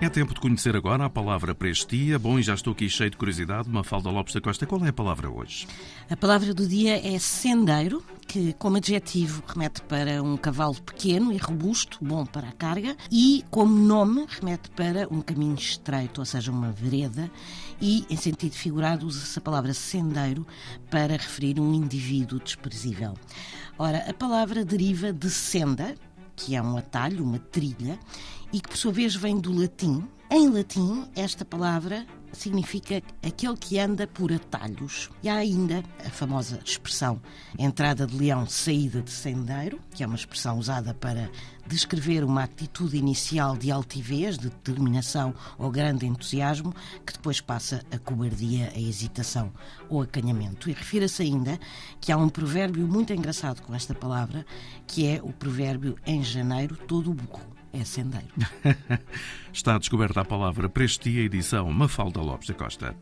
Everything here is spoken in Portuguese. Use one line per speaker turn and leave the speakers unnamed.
É tempo de conhecer agora a palavra prestia. Bom, e já estou aqui cheio de curiosidade. Mafalda Lopes da Costa, qual é a palavra hoje?
A palavra do dia é sendeiro, que como adjetivo remete para um cavalo pequeno e robusto, bom para a carga, e como nome remete para um caminho estreito, ou seja, uma vereda, e em sentido figurado usa-se a palavra sendeiro para referir um indivíduo desprezível. Ora, a palavra deriva de senda, que é um atalho, uma trilha, e que por sua vez vem do latim. Em latim, esta palavra significa aquele que anda por atalhos. E há ainda a famosa expressão entrada de leão, saída de sendeiro, que é uma expressão usada para descrever uma atitude inicial de altivez, de determinação ou grande entusiasmo, que depois passa a cobardia, a hesitação ou acanhamento. E refira-se ainda que há um provérbio muito engraçado com esta palavra, que é o provérbio em janeiro todo o burro é sendeiro.
Está descoberta a palavra prestia, edição Mafalda Lopes da Costa.